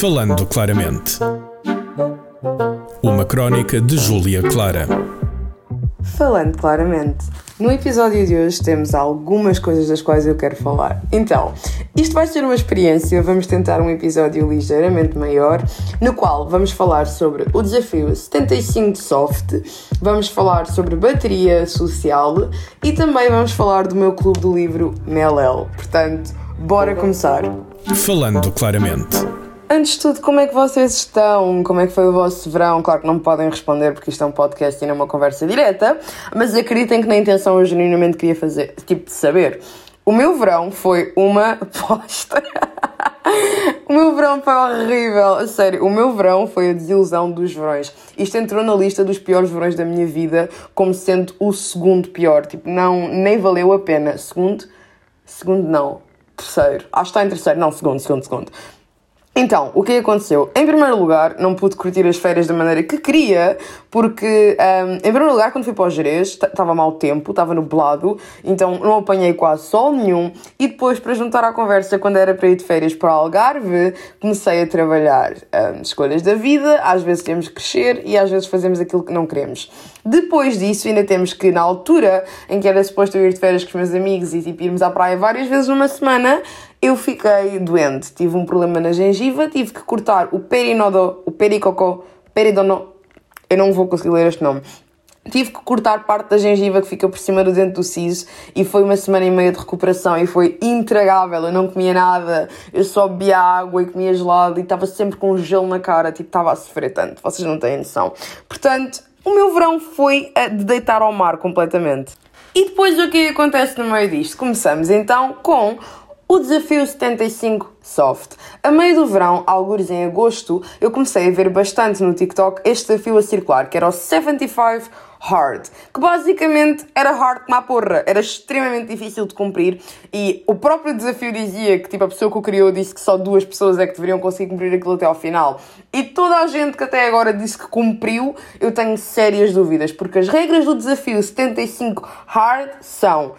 Falando claramente. Uma crónica de Júlia Clara. Falando claramente. No episódio de hoje temos algumas coisas das quais eu quero falar. Então, isto vai ser uma experiência, vamos tentar um episódio ligeiramente maior, no qual vamos falar sobre o desafio 75 Soft, vamos falar sobre bateria social e também vamos falar do meu clube do livro Melel. Portanto, bora começar. Falando claramente. Antes de tudo, como é que vocês estão? Como é que foi o vosso verão? Claro que não me podem responder porque isto é um podcast e não é uma conversa direta, mas acreditem que na intenção eu genuinamente queria fazer, tipo, de saber. O meu verão foi uma posta. o meu verão foi horrível, sério. O meu verão foi a desilusão dos verões. Isto entrou na lista dos piores verões da minha vida como sendo o segundo pior. Tipo, não, nem valeu a pena. Segundo, segundo não. Terceiro. Acho que está em terceiro. Não, segundo, segundo, segundo. Então, o que aconteceu? Em primeiro lugar, não pude curtir as férias da maneira que queria, porque, um, em primeiro lugar, quando fui para o Jerez, estava mau tempo, estava nublado, então não apanhei quase sol nenhum. E depois, para juntar à conversa, quando era para ir de férias para Algarve, comecei a trabalhar um, escolhas da vida. Às vezes temos que crescer e às vezes fazemos aquilo que não queremos. Depois disso, ainda temos que, na altura em que era suposto eu ir de férias com os meus amigos e tipo, irmos à praia várias vezes numa semana, eu fiquei doente, tive um problema na gengiva, tive que cortar o perinodo, o pericocó, peridono, eu não vou conseguir ler este nome. Tive que cortar parte da gengiva que fica por cima do dente do siso e foi uma semana e meia de recuperação e foi intragável. Eu não comia nada, eu só bebia água e comia gelado e estava sempre com gelo na cara, tipo, estava a sofrer tanto, vocês não têm noção. Portanto, o meu verão foi de deitar ao mar completamente. E depois o que acontece no meio disto? Começamos então com o desafio 75 Soft. A meio do verão, alguns em agosto, eu comecei a ver bastante no TikTok este desafio a circular, que era o 75 Hard, que basicamente era hard como a porra, era extremamente difícil de cumprir e o próprio desafio dizia que tipo, a pessoa que o criou disse que só duas pessoas é que deveriam conseguir cumprir aquilo até ao final. E toda a gente que até agora disse que cumpriu, eu tenho sérias dúvidas, porque as regras do desafio 75 Hard são: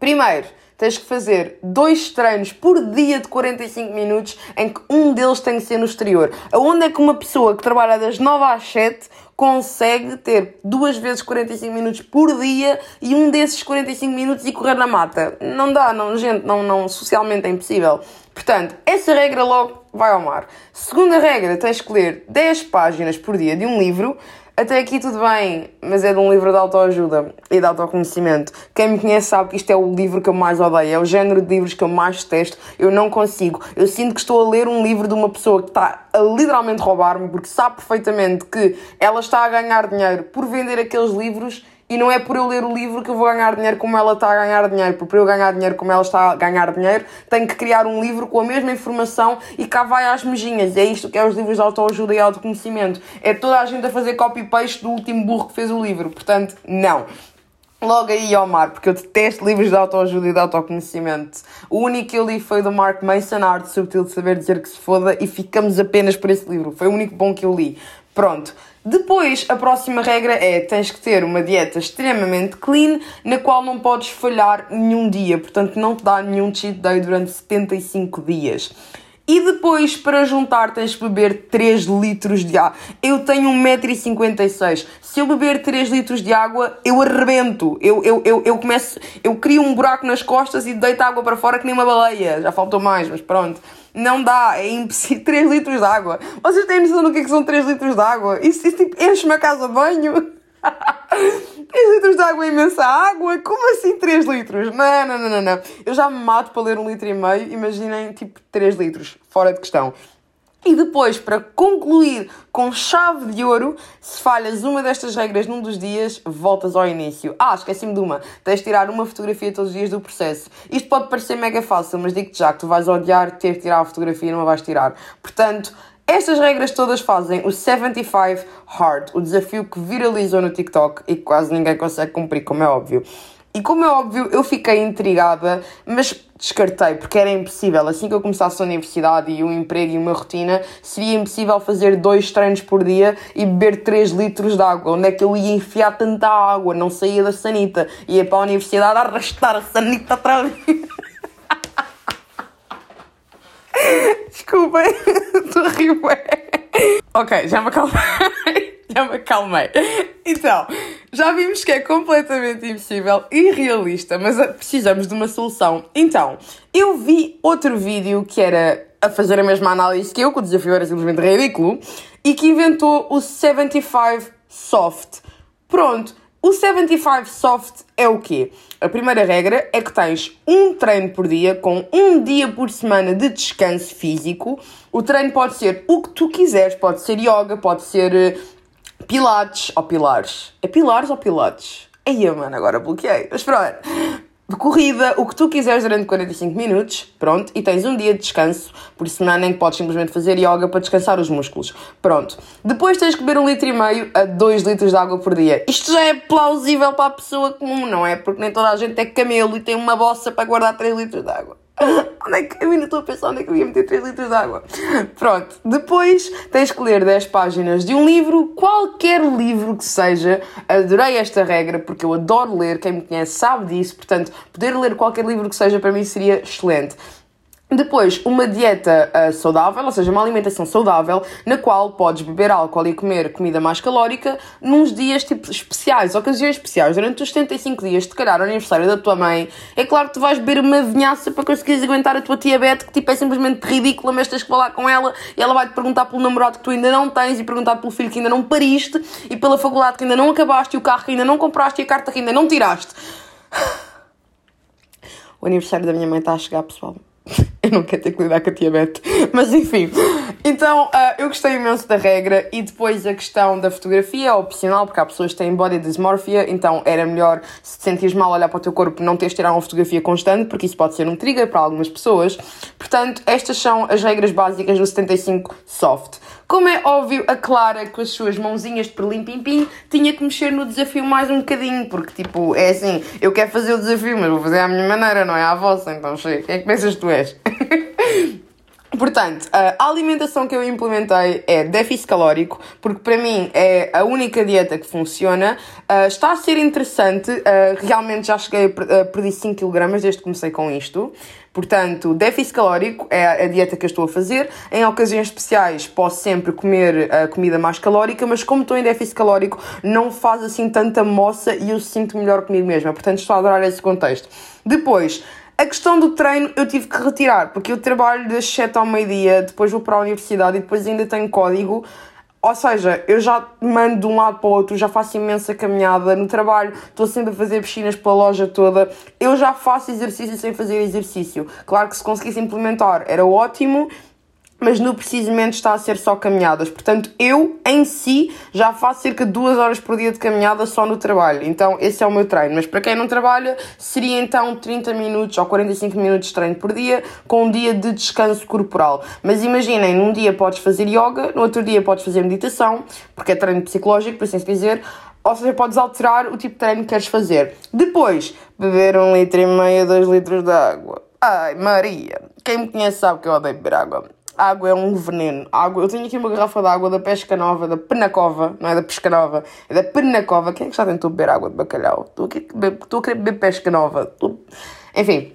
primeiro, tens que fazer dois treinos por dia de 45 minutos, em que um deles tem que ser no exterior. Aonde é que uma pessoa que trabalha das 9 às 7 consegue ter duas vezes 45 minutos por dia e um desses 45 minutos e correr na mata? Não dá, não, gente, não, não, socialmente é impossível. Portanto, essa regra logo vai ao mar. Segunda regra, tens que ler 10 páginas por dia de um livro até aqui tudo bem, mas é de um livro de autoajuda e de autoconhecimento. Quem me conhece sabe que isto é o livro que eu mais odeio, é o género de livros que eu mais detesto. Eu não consigo. Eu sinto que estou a ler um livro de uma pessoa que está a literalmente roubar-me, porque sabe perfeitamente que ela está a ganhar dinheiro por vender aqueles livros e não é por eu ler o livro que eu vou ganhar dinheiro como ela está a ganhar dinheiro. Porque para eu ganhar dinheiro como ela está a ganhar dinheiro, tenho que criar um livro com a mesma informação e cá vai às mejinhas. É isto que é os livros de autoajuda e autoconhecimento. É toda a gente a fazer copy-paste do último burro que fez o livro. Portanto, não. Logo aí ao mar, porque eu detesto livros de autoajuda e de autoconhecimento. O único que eu li foi do Mark Mason, A Arte Subtil de Saber Dizer Que Se Foda, e ficamos apenas por esse livro. Foi o único bom que eu li. Pronto. Depois, a próxima regra é: tens que ter uma dieta extremamente clean, na qual não podes falhar nenhum dia, portanto, não te dá nenhum cheat day durante 75 dias. E depois, para juntar, tens de beber 3 litros de água. Eu tenho 1,56m. Se eu beber 3 litros de água, eu arrebento. Eu, eu, eu, eu começo. Eu crio um buraco nas costas e deito água para fora que nem uma baleia. Já faltou mais, mas pronto. Não dá, é impossível. 3 litros de água. Vocês têm noção do que, é que são 3 litros de água? Isso, isso tipo, enche-me a casa banho. 3 litros de água é imensa água? Como assim 3 litros? Não, não, não, não, não. Eu já me mato para ler um litro e meio, imaginem tipo 3 litros, fora de questão. E depois, para concluir com chave de ouro, se falhas uma destas regras num dos dias, voltas ao início. Ah, esqueci-me de uma. Tens de tirar uma fotografia todos os dias do processo. Isto pode parecer mega fácil, mas digo-te já que tu vais odiar ter que tirar a fotografia e não a vais tirar. Portanto, estas regras todas fazem o 75 Hard, o desafio que viralizou no TikTok e que quase ninguém consegue cumprir, como é óbvio. E como é óbvio, eu fiquei intrigada, mas descartei, porque era impossível. Assim que eu começasse a universidade e o emprego e uma rotina, seria impossível fazer dois treinos por dia e beber 3 litros de água. Onde é que eu ia enfiar tanta água? Não saía da sanita. Ia para a universidade arrastar a sanita atrás. Desculpem, estou a rir. Ok, já me acalmei. Já me acalmei. Então, já vimos que é completamente impossível e irrealista, mas precisamos de uma solução. Então, eu vi outro vídeo que era a fazer a mesma análise que eu, que o desafio era simplesmente ridículo, e que inventou o 75 Soft. Pronto, o 75 Soft é o quê? A primeira regra é que tens um treino por dia, com um dia por semana de descanso físico. O treino pode ser o que tu quiseres, pode ser yoga, pode ser eh, pilates ou pilares. É pilares ou pilates? Aí, mano, agora bloqueei. Mas pronto de corrida, o que tu quiseres durante 45 minutos, pronto, e tens um dia de descanso por semana em que podes simplesmente fazer yoga para descansar os músculos, pronto. Depois tens que beber um litro e meio a 2 litros de água por dia. Isto já é plausível para a pessoa comum, não é? Porque nem toda a gente é camelo e tem uma bossa para guardar 3 litros de água. Onde é que eu ainda estou a pensar onde é que eu ia meter 3 litros de água? Pronto, depois tens que ler 10 páginas de um livro, qualquer livro que seja. Adorei esta regra porque eu adoro ler, quem me conhece sabe disso, portanto, poder ler qualquer livro que seja para mim seria excelente. Depois, uma dieta uh, saudável, ou seja, uma alimentação saudável, na qual podes beber álcool e comer comida mais calórica nos dias tipo, especiais, ocasiões especiais. Durante os 75 dias, de calhar, o aniversário da tua mãe, é claro que tu vais beber uma vinhaça para conseguires aguentar a tua diabetes, que tipo, é simplesmente ridícula, mas tens que falar com ela e ela vai-te perguntar pelo namorado que tu ainda não tens e perguntar pelo filho que ainda não pariste e pela faculdade que ainda não acabaste e o carro que ainda não compraste e a carta que ainda não tiraste. O aniversário da minha mãe está a chegar, pessoal. Não quero ter que lidar com a diabetes. Mas enfim. Então, uh, eu gostei imenso da regra e depois a questão da fotografia é opcional, porque há pessoas que têm body dysmorphia, então era melhor se te sentires mal olhar para o teu corpo não teres de tirar uma fotografia constante, porque isso pode ser um trigger para algumas pessoas. Portanto, estas são as regras básicas do 75 Soft. Como é óbvio, a Clara, com as suas mãozinhas de perlim-pim-pim, tinha que mexer no desafio mais um bocadinho, porque, tipo, é assim, eu quero fazer o desafio, mas vou fazer à minha maneira, não é à vossa, então chega. Quem é que pensas que tu és? Portanto, a alimentação que eu implementei é déficit calórico, porque para mim é a única dieta que funciona. Uh, está a ser interessante, uh, realmente já cheguei a perder 5 kg desde que comecei com isto. Portanto, déficit calórico é a dieta que eu estou a fazer. Em ocasiões especiais posso sempre comer a comida mais calórica, mas como estou em déficit calórico, não faz assim tanta moça e eu sinto melhor comigo mesma. Portanto, estou a adorar esse contexto. Depois, a questão do treino eu tive que retirar, porque eu trabalho das 7 ao meio-dia, depois vou para a universidade e depois ainda tenho código. Ou seja, eu já mando de um lado para o outro, já faço imensa caminhada no trabalho, estou sempre a fazer piscinas pela loja toda. Eu já faço exercício sem fazer exercício. Claro que se conseguisse implementar era ótimo, mas no precisamente está a ser só caminhadas. Portanto, eu em si já faço cerca de duas horas por dia de caminhada só no trabalho. Então, esse é o meu treino. Mas para quem não trabalha, seria então 30 minutos ou 45 minutos de treino por dia, com um dia de descanso corporal. Mas imaginem, num dia podes fazer yoga, no outro dia podes fazer meditação, porque é treino psicológico, por assim dizer. Ou seja, podes alterar o tipo de treino que queres fazer. Depois, beber um litro e meio, dois litros de água. Ai, Maria! Quem me conhece sabe que eu odeio beber água água é um veneno. Água, eu tenho aqui uma garrafa de água da Pesca Nova, da Penacova, não é da Pesca Nova, é da Penacova. Quem é que já tentou beber água de bacalhau? Estou, a querer beber Pesca Nova. Enfim,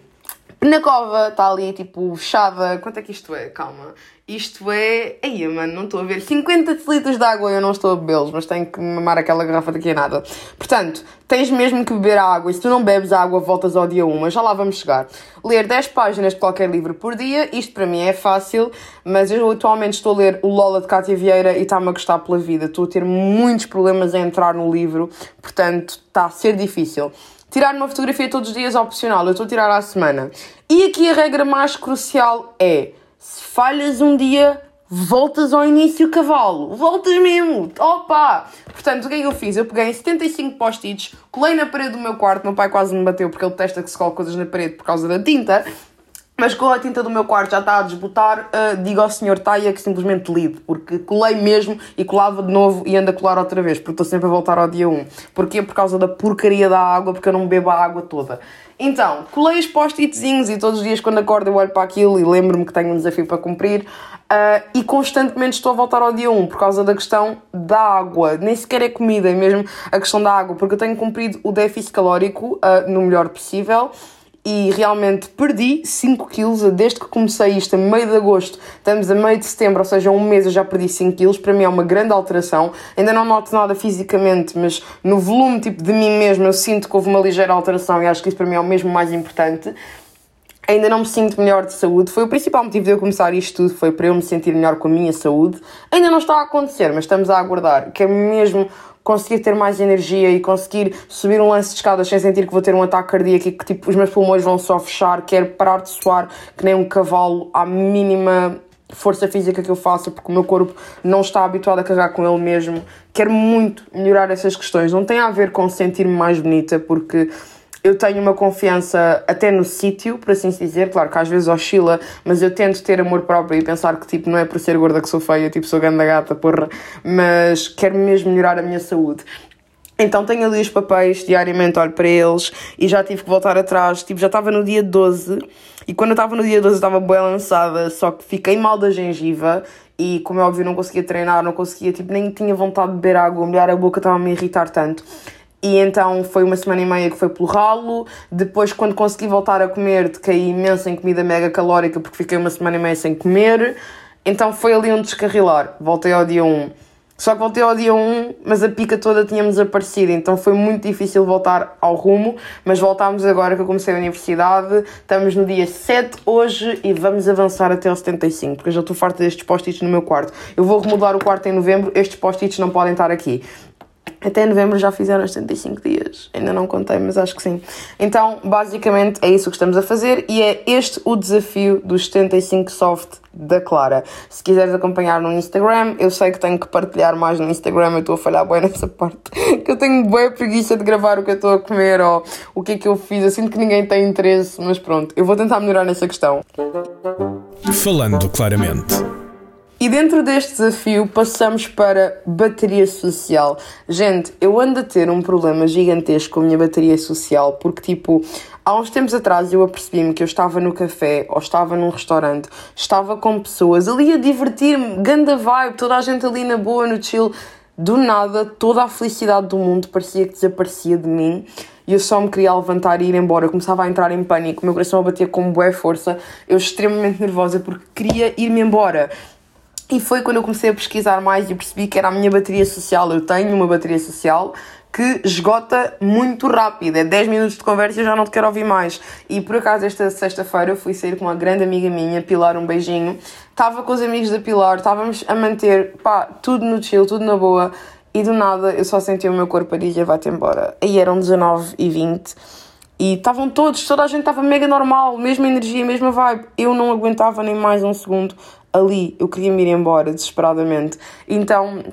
Penacova está ali, tipo, fechada. Quanto é que isto é? Calma. Isto é. Aí, mano, não estou a ver. 50 litros de água eu não estou a bebê-los, mas tenho que mamar aquela garrafa daqui a nada. Portanto, tens mesmo que beber água e se tu não bebes água, voltas ao dia 1, mas já lá vamos chegar. Ler 10 páginas de qualquer livro por dia, isto para mim é fácil, mas eu atualmente estou a ler o Lola de Cátia Vieira e está-me a gostar pela vida. Estou a ter muitos problemas a entrar no livro, portanto, está a ser difícil. Tirar uma fotografia todos os dias é opcional, eu estou a tirar à semana. E aqui a regra mais crucial é se falhas um dia, voltas ao início cavalo. Voltas mesmo. Opa! Portanto, o que é que eu fiz? Eu peguei 75 post-its, colei na parede do meu quarto. Meu pai quase me bateu porque ele testa que se coloque coisas na parede por causa da tinta. Mas com a tinta do meu quarto já está a desbotar, uh, digo ao senhor Taia que simplesmente lide, porque colei mesmo e colava de novo e ando a colar outra vez, porque estou sempre a voltar ao dia 1. Porquê? Por causa da porcaria da água, porque eu não bebo a água toda. Então, colei os post-itzinhos e todos os dias quando acordo eu olho para aquilo e lembro-me que tenho um desafio para cumprir uh, e constantemente estou a voltar ao dia 1 por causa da questão da água. Nem sequer é comida, é mesmo a questão da água, porque eu tenho cumprido o déficit calórico uh, no melhor possível e realmente perdi 5 quilos desde que comecei isto a meio de agosto, estamos a meio de setembro, ou seja, um mês eu já perdi 5 quilos, para mim é uma grande alteração, ainda não noto nada fisicamente, mas no volume tipo de mim mesmo eu sinto que houve uma ligeira alteração e acho que isso para mim é o mesmo mais importante. Ainda não me sinto melhor de saúde. Foi o principal motivo de eu começar isto tudo, foi para eu me sentir melhor com a minha saúde. Ainda não está a acontecer, mas estamos a aguardar. Que é mesmo conseguir ter mais energia e conseguir subir um lance de escadas sem sentir que vou ter um ataque cardíaco e que tipo, os meus pulmões vão só fechar, quero parar de suar que nem um cavalo à mínima força física que eu faça porque o meu corpo não está habituado a carregar com ele mesmo. Quero muito melhorar essas questões. Não tem a ver com sentir-me mais bonita porque eu tenho uma confiança até no sítio, por assim dizer. Claro que às vezes oscila, mas eu tento ter amor próprio e pensar que tipo, não é por ser gorda que sou feia, tipo, sou ganda gata, porra, mas quero mesmo melhorar a minha saúde. Então tenho ali os papéis, diariamente olho para eles e já tive que voltar atrás. Tipo, já estava no dia 12 e quando eu estava no dia 12 eu estava bem lançada, só que fiquei mal da gengiva e, como é óbvio, não conseguia treinar, não conseguia, tipo, nem tinha vontade de beber água, molhar a boca estava a me irritar tanto. E então foi uma semana e meia que foi pelo ralo. Depois, quando consegui voltar a comer, decaí imenso em comida mega calórica porque fiquei uma semana e meia sem comer. Então foi ali um descarrilar. Voltei ao dia 1. Só que voltei ao dia 1, mas a pica toda tinha desaparecido, então foi muito difícil voltar ao rumo. Mas voltámos agora que eu comecei a universidade. Estamos no dia 7 hoje e vamos avançar até ao 75, porque eu já estou farta destes post-its no meu quarto. Eu vou remodelar o quarto em novembro, estes post-its não podem estar aqui. Até novembro já fizeram os 75 dias. Ainda não contei, mas acho que sim. Então, basicamente, é isso que estamos a fazer e é este o desafio dos 75 soft da Clara. Se quiseres acompanhar no Instagram, eu sei que tenho que partilhar mais no Instagram, eu estou a falhar bem nessa parte. Que eu tenho boa preguiça de gravar o que eu estou a comer ou o que é que eu fiz. Eu sinto que ninguém tem interesse, mas pronto, eu vou tentar melhorar nessa questão. Falando claramente. E dentro deste desafio passamos para bateria social. Gente, eu ando a ter um problema gigantesco com a minha bateria social porque, tipo, há uns tempos atrás eu apercebi-me que eu estava no café ou estava num restaurante, estava com pessoas ali a divertir-me, ganda vibe, toda a gente ali na boa, no chill. Do nada, toda a felicidade do mundo parecia que desaparecia de mim e eu só me queria levantar e ir embora. Eu começava a entrar em pânico, o meu coração a bater com boa força, eu extremamente nervosa porque queria ir-me embora. E foi quando eu comecei a pesquisar mais e percebi que era a minha bateria social. Eu tenho uma bateria social que esgota muito rápido. É 10 minutos de conversa e eu já não te quero ouvir mais. E por acaso, esta sexta-feira, eu fui sair com uma grande amiga minha, Pilar, um beijinho. Estava com os amigos da Pilar, estávamos a manter, pá, tudo no chill, tudo na boa. E do nada, eu só senti o meu corpo a dizer, vai-te embora. Aí eram 19 e 20 e estavam todos, toda a gente estava mega normal, mesma energia, mesma vibe. Eu não aguentava nem mais um segundo ali. Eu queria me ir embora, desesperadamente. Então,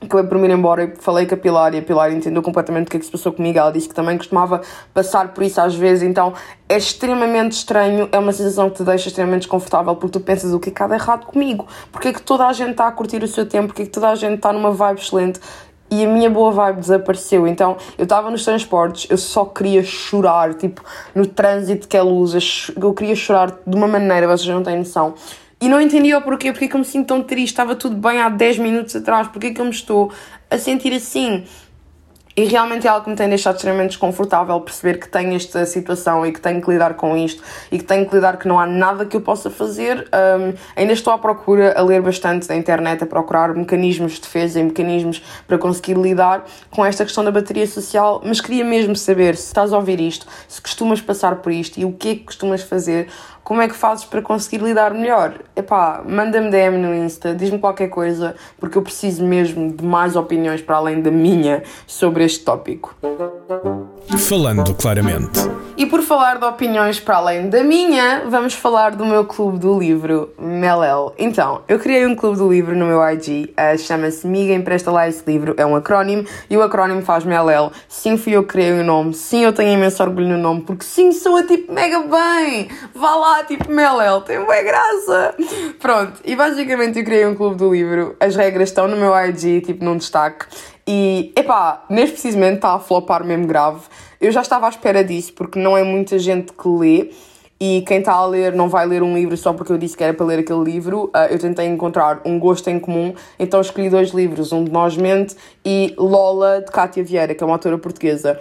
acabei por me ir embora e falei com a Pilar e a Pilar entendeu completamente o que é que se passou comigo. Ela disse que também costumava passar por isso às vezes, então é extremamente estranho, é uma sensação que te deixa extremamente desconfortável porque tu pensas o que é que há de errado comigo, porque é que toda a gente está a curtir o seu tempo, porque é que toda a gente está numa vibe excelente e a minha boa vibe desapareceu. Então eu estava nos transportes, eu só queria chorar, tipo no trânsito que ela usa, eu queria chorar de uma maneira, vocês não têm noção. E não entendia o porquê, porque é que eu me sinto tão triste, estava tudo bem há 10 minutos atrás, porque é que eu me estou a sentir assim? E realmente é algo que me tem deixado extremamente desconfortável perceber que tenho esta situação e que tenho que lidar com isto e que tenho que lidar que não há nada que eu possa fazer. Um, ainda estou à procura, a ler bastante na internet, a procurar mecanismos de defesa e mecanismos para conseguir lidar com esta questão da bateria social, mas queria mesmo saber se estás a ouvir isto, se costumas passar por isto e o que é que costumas fazer como é que fazes para conseguir lidar melhor? Epá, manda-me DM no Insta, diz-me qualquer coisa, porque eu preciso mesmo de mais opiniões para além da minha sobre este tópico. Falando claramente. E por falar de opiniões para além da minha, vamos falar do meu clube do livro, Melel. Então, eu criei um clube do livro no meu IG, uh, chama-se Miga Empresta Lá Esse Livro, é um acrónimo, e o acrónimo faz Melel. Sim, fui eu que criei o nome, sim, eu tenho imenso orgulho no nome, porque sim, soa tipo mega bem! Vá lá, tipo Melel, tem boa graça! Pronto, e basicamente eu criei um clube do livro, as regras estão no meu IG, tipo num destaque, e, epá, neste precisamente está a flopar mesmo grave. Eu já estava à espera disso, porque não é muita gente que lê. E quem está a ler não vai ler um livro só porque eu disse que era para ler aquele livro. Uh, eu tentei encontrar um gosto em comum, então escolhi dois livros, um de Nós Mente e Lola, de Cátia Vieira, que é uma autora portuguesa.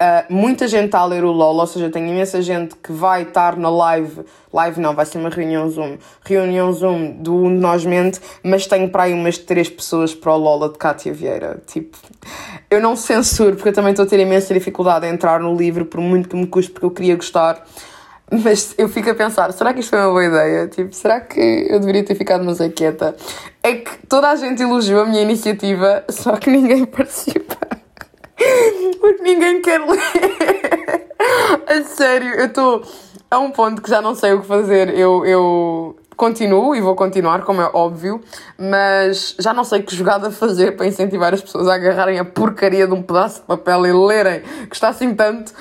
Uh, muita gente está a ler o LOL, ou seja, tem imensa gente que vai estar na live. Live não, vai ser uma reunião Zoom. Reunião Zoom do Um de Nós Mente, mas tenho para aí umas três pessoas para o LOL de Cátia Vieira. Tipo, eu não censuro, porque eu também estou a ter imensa dificuldade em entrar no livro, por muito que me custe, porque eu queria gostar. Mas eu fico a pensar, será que isto foi uma boa ideia? Tipo, será que eu deveria ter ficado mais quieta? É que toda a gente elogiou a minha iniciativa, só que ninguém participa. Porque ninguém quer ler. A sério, eu estou a um ponto que já não sei o que fazer. Eu, eu continuo e vou continuar, como é óbvio, mas já não sei que jogada fazer para incentivar as pessoas a agarrarem a porcaria de um pedaço de papel e lerem, que está assim tanto.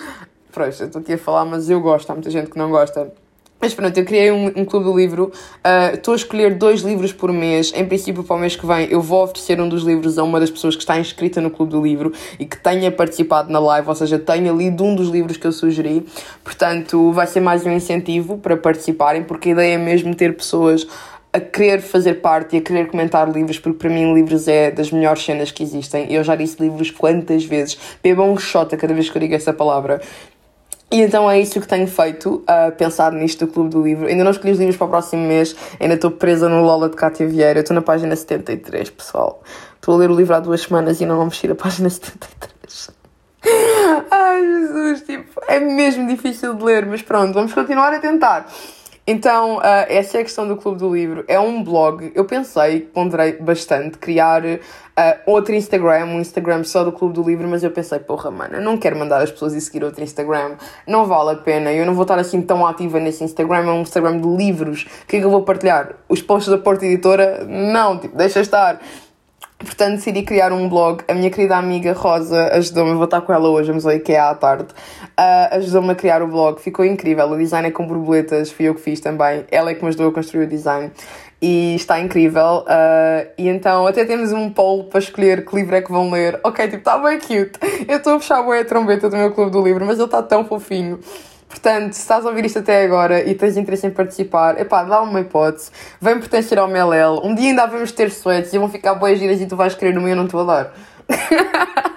Pronto, eu estou aqui a falar, mas eu gosto, há muita gente que não gosta. Mas pronto, eu criei um, um clube do livro, uh, estou a escolher dois livros por mês. Em princípio, para o mês que vem, eu vou oferecer um dos livros a uma das pessoas que está inscrita no clube do livro e que tenha participado na live, ou seja, tenha lido um dos livros que eu sugeri. Portanto, vai ser mais um incentivo para participarem, porque a ideia é mesmo ter pessoas a querer fazer parte e a querer comentar livros, porque para mim livros é das melhores cenas que existem. Eu já disse livros quantas vezes. Bebam um shot a cada vez que eu digo essa palavra. E então é isso que tenho feito, a pensar nisto do Clube do Livro. Ainda não escolhi os livros para o próximo mês, ainda estou presa no Lola de Cátia Vieira. Estou na página 73, pessoal. Estou a ler o livro há duas semanas e não vou mexer a página 73. Ai, Jesus, tipo, é mesmo difícil de ler, mas pronto, vamos continuar a tentar. Então, uh, essa é a questão do Clube do Livro. É um blog. Eu pensei, ponderei bastante, criar uh, outro Instagram, um Instagram só do Clube do Livro, mas eu pensei, porra, mano, não quero mandar as pessoas ir seguir outro Instagram. Não vale a pena. Eu não vou estar assim tão ativa nesse Instagram. É um Instagram de livros. O que é que eu vou partilhar? Os posts da Porta Editora? Não, tipo, deixa estar. Portanto, decidi criar um blog. A minha querida amiga Rosa ajudou-me, vou estar com ela hoje, vamos ao IKEA à tarde. Uh, ajudou-me a criar o blog, ficou incrível. O design é com borboletas, fui eu que fiz também. Ela é que me ajudou a construir o design e está incrível. Uh, e então, até temos um poll para escolher que livro é que vão ler. Ok, tipo, está bem cute. Eu estou a fechar a trombeta do meu clube do livro, mas ele está tão fofinho. Portanto, se estás a ouvir isto até agora e tens interesse em participar, epá, dá uma hipótese. Vem pertencer ao MLL. Um dia ainda vamos ter sweats e vão ficar boas giras e tu vais querer no meu e eu não te vou dar.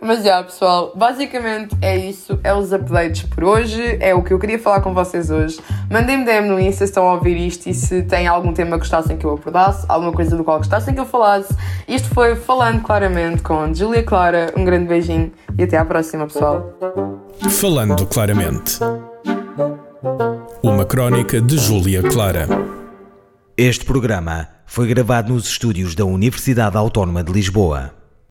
Mas já, pessoal, basicamente é isso. É os updates por hoje. É o que eu queria falar com vocês hoje. Mandem-me DM no Insta se estão a ouvir isto e se têm algum tema que gostassem que eu abordasse, alguma coisa do qual gostassem que eu falasse. Isto foi Falando Claramente com Julia Clara. Um grande beijinho e até à próxima, pessoal. Falando Claramente. Uma crónica de Júlia Clara. Este programa foi gravado nos estúdios da Universidade Autónoma de Lisboa.